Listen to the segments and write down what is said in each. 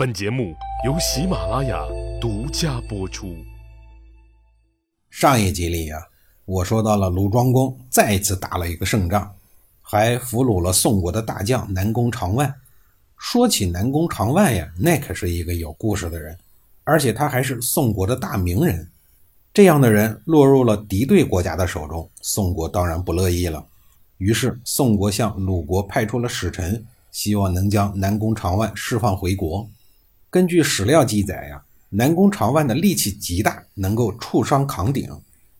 本节目由喜马拉雅独家播出。上一集里呀，我说到了鲁庄公再一次打了一个胜仗，还俘虏了宋国的大将南宫长万。说起南宫长万呀，那可是一个有故事的人，而且他还是宋国的大名人。这样的人落入了敌对国家的手中，宋国当然不乐意了。于是宋国向鲁国派出了使臣，希望能将南宫长万释放回国。根据史料记载呀，南宫长万的力气极大，能够触伤扛鼎。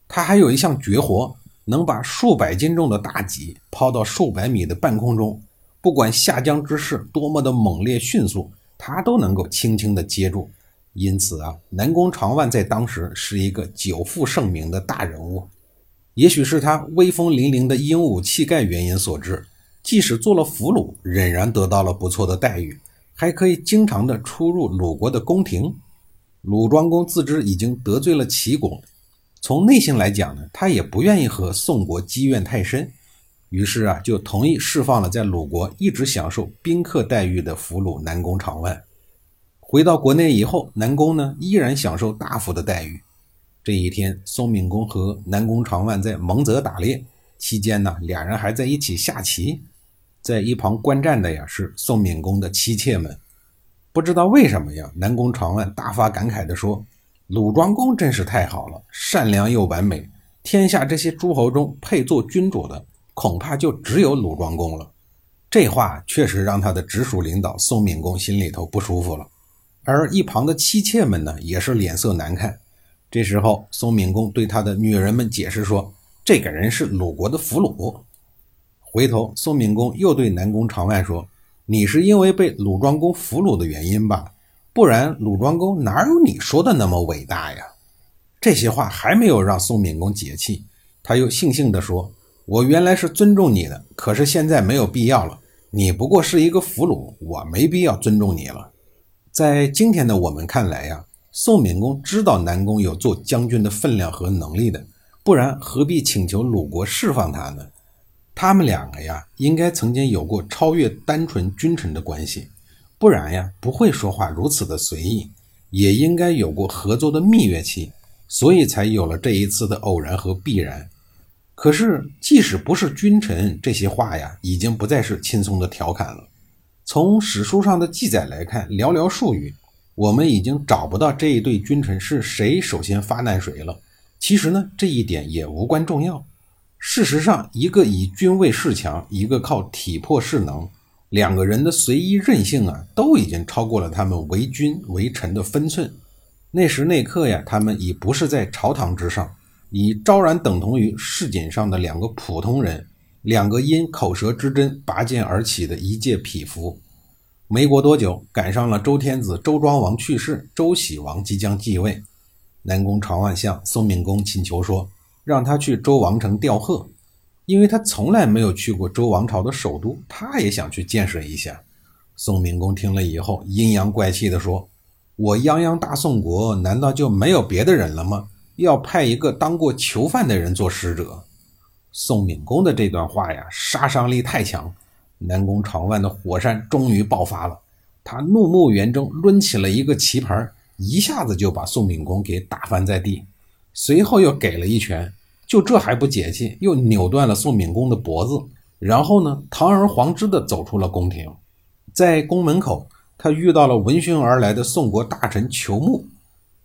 他还有一项绝活，能把数百斤重的大戟抛到数百米的半空中，不管下降之势多么的猛烈迅速，他都能够轻轻地接住。因此啊，南宫长万在当时是一个久负盛名的大人物。也许是他威风凛凛的英武气概原因所致，即使做了俘虏，仍然得到了不错的待遇。还可以经常的出入鲁国的宫廷。鲁庄公自知已经得罪了齐国，从内心来讲呢，他也不愿意和宋国积怨太深，于是啊，就同意释放了在鲁国一直享受宾客待遇的俘虏南宫长万。回到国内以后，南宫呢依然享受大夫的待遇。这一天，宋闵公和南宫长万在蒙泽打猎期间呢，俩人还在一起下棋。在一旁观战的呀是宋闵公的妻妾们，不知道为什么呀，南宫长万大发感慨地说：“鲁庄公真是太好了，善良又完美，天下这些诸侯中配做君主的，恐怕就只有鲁庄公了。”这话确实让他的直属领导宋闵公心里头不舒服了，而一旁的妻妾们呢也是脸色难看。这时候，宋闵公对他的女人们解释说：“这个人是鲁国的俘虏。”回头，宋闵公又对南宫长万说：“你是因为被鲁庄公俘虏的原因吧？不然鲁庄公哪有你说的那么伟大呀？”这些话还没有让宋闵公解气，他又悻悻地说：“我原来是尊重你的，可是现在没有必要了。你不过是一个俘虏，我没必要尊重你了。”在今天的我们看来呀，宋闵公知道南宫有做将军的分量和能力的，不然何必请求鲁国释放他呢？他们两个呀，应该曾经有过超越单纯君臣的关系，不然呀，不会说话如此的随意，也应该有过合作的蜜月期，所以才有了这一次的偶然和必然。可是，即使不是君臣，这些话呀，已经不再是轻松的调侃了。从史书上的记载来看，寥寥数语，我们已经找不到这一对君臣是谁首先发难谁了。其实呢，这一点也无关重要。事实上，一个以君位势强，一个靠体魄势能，两个人的随意任性啊，都已经超过了他们为君为臣的分寸。那时那刻呀，他们已不是在朝堂之上，已昭然等同于市井上的两个普通人，两个因口舌之争拔剑而起的一介匹夫。没过多久，赶上了周天子周庄王去世，周喜王即将继位，南宫长万向宋闵公请求说。让他去周王城吊贺，因为他从来没有去过周王朝的首都，他也想去见识一下。宋闵公听了以后，阴阳怪气地说：“我泱泱大宋国，难道就没有别的人了吗？要派一个当过囚犯的人做使者？”宋敏公的这段话呀，杀伤力太强。南宫长万的火山终于爆发了，他怒目圆睁，抡起了一个棋盘，一下子就把宋敏公给打翻在地，随后又给了一拳。就这还不解气，又扭断了宋闵公的脖子，然后呢，堂而皇之的走出了宫廷。在宫门口，他遇到了闻讯而来的宋国大臣裘木。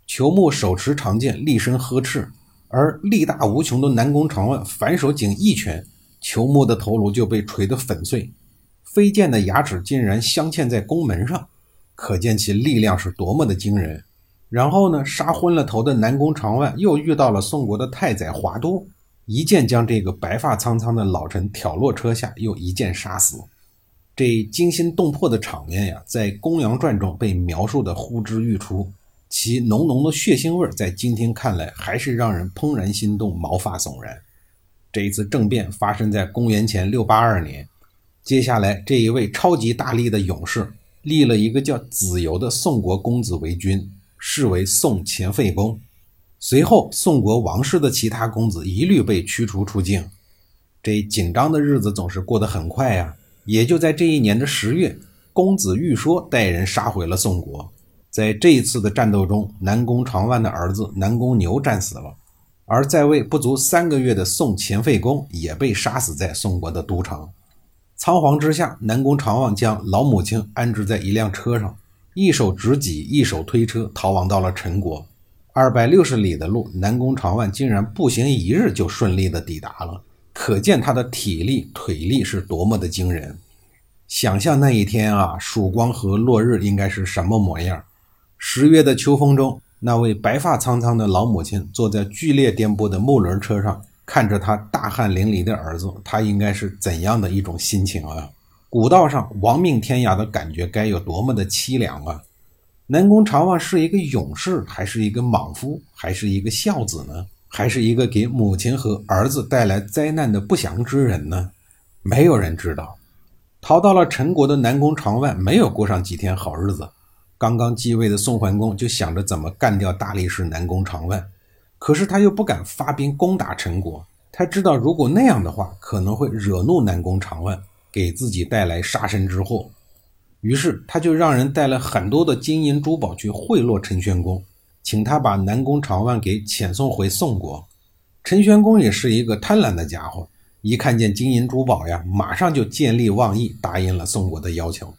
裘木手持长剑，厉声呵斥，而力大无穷的南宫长万反手仅一拳，裘木的头颅就被锤得粉碎，飞溅的牙齿竟然镶嵌在宫门上，可见其力量是多么的惊人。然后呢，杀昏了头的南宫长万又遇到了宋国的太宰华都，一剑将这个白发苍苍的老臣挑落车下，又一剑杀死。这惊心动魄的场面呀，在《公羊传》中被描述的呼之欲出，其浓浓的血腥味在今天看来还是让人怦然心动、毛发悚然。这一次政变发生在公元前六八二年，接下来这一位超级大力的勇士立了一个叫子由的宋国公子为君。视为宋前废公，随后宋国王室的其他公子一律被驱逐出境。这紧张的日子总是过得很快呀。也就在这一年的十月，公子玉说带人杀回了宋国。在这一次的战斗中，南宫长万的儿子南宫牛战死了，而在位不足三个月的宋前废公也被杀死在宋国的都城。仓皇之下，南宫长万将老母亲安置在一辆车上，一手执戟，一手推车，逃亡到了陈国。二百六十里的路，南宫长万竟然步行一日就顺利的抵达了，可见他的体力、腿力是多么的惊人。想象那一天啊，曙光和落日应该是什么模样？十月的秋风中，那位白发苍苍的老母亲坐在剧烈颠簸的木轮车上，看着他大汗淋漓的儿子，他应该是怎样的一种心情啊？古道上亡命天涯的感觉该有多么的凄凉啊！南宫长万是一个勇士，还是一个莽夫，还是一个孝子呢？还是一个给母亲和儿子带来灾难的不祥之人呢？没有人知道。逃到了陈国的南宫长万没有过上几天好日子。刚刚继位的宋桓公就想着怎么干掉大力士南宫长万，可是他又不敢发兵攻打陈国，他知道如果那样的话可能会惹怒南宫长万，给自己带来杀身之祸。于是他就让人带了很多的金银珠宝去贿赂陈玄公，请他把南宫长万给遣送回宋国。陈玄公也是一个贪婪的家伙。一看见金银珠宝呀，马上就见利忘义，答应了宋国的要求。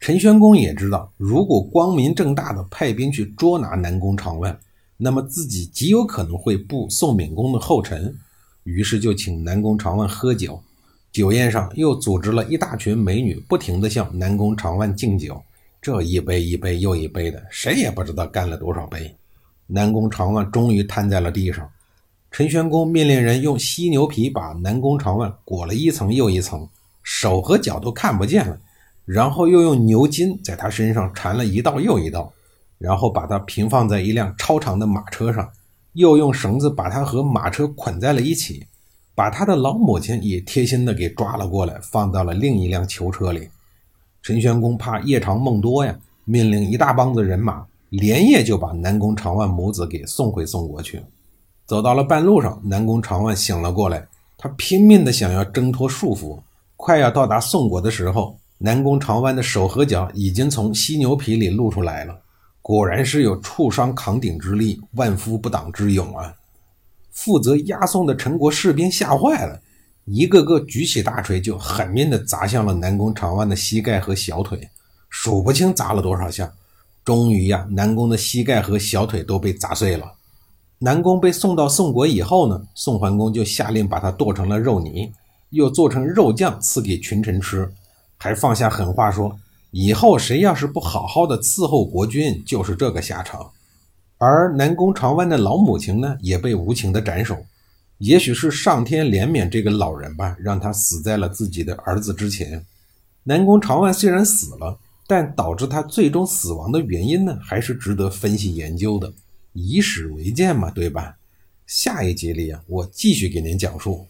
陈玄公也知道，如果光明正大的派兵去捉拿南宫长万，那么自己极有可能会步宋闵公的后尘。于是就请南宫长万喝酒，酒宴上又组织了一大群美女，不停地向南宫长万敬酒。这一杯一杯又一杯的，谁也不知道干了多少杯。南宫长万终于瘫在了地上。陈玄公命令人用犀牛皮把南宫长万裹了一层又一层，手和脚都看不见了。然后又用牛筋在他身上缠了一道又一道，然后把他平放在一辆超长的马车上，又用绳子把他和马车捆在了一起，把他的老母亲也贴心的给抓了过来，放到了另一辆囚车里。陈玄公怕夜长梦多呀，命令一大帮子人马连夜就把南宫长万母子给送回宋国去。走到了半路上，南宫长万醒了过来，他拼命的想要挣脱束缚。快要到达宋国的时候，南宫长万的手和脚已经从犀牛皮里露出来了。果然是有触伤扛鼎之力，万夫不挡之勇啊！负责押送的陈国士兵吓坏了，一个个举起大锤就狠命地砸向了南宫长万的膝盖和小腿，数不清砸了多少下。终于呀，南宫的膝盖和小腿都被砸碎了。南宫被送到宋国以后呢，宋桓公就下令把他剁成了肉泥，又做成肉酱赐给群臣吃，还放下狠话说：以后谁要是不好好的伺候国君，就是这个下场。而南宫长万的老母亲呢，也被无情的斩首。也许是上天怜悯这个老人吧，让他死在了自己的儿子之前。南宫长万虽然死了，但导致他最终死亡的原因呢，还是值得分析研究的。以史为鉴嘛，对吧？下一集里啊，我继续给您讲述。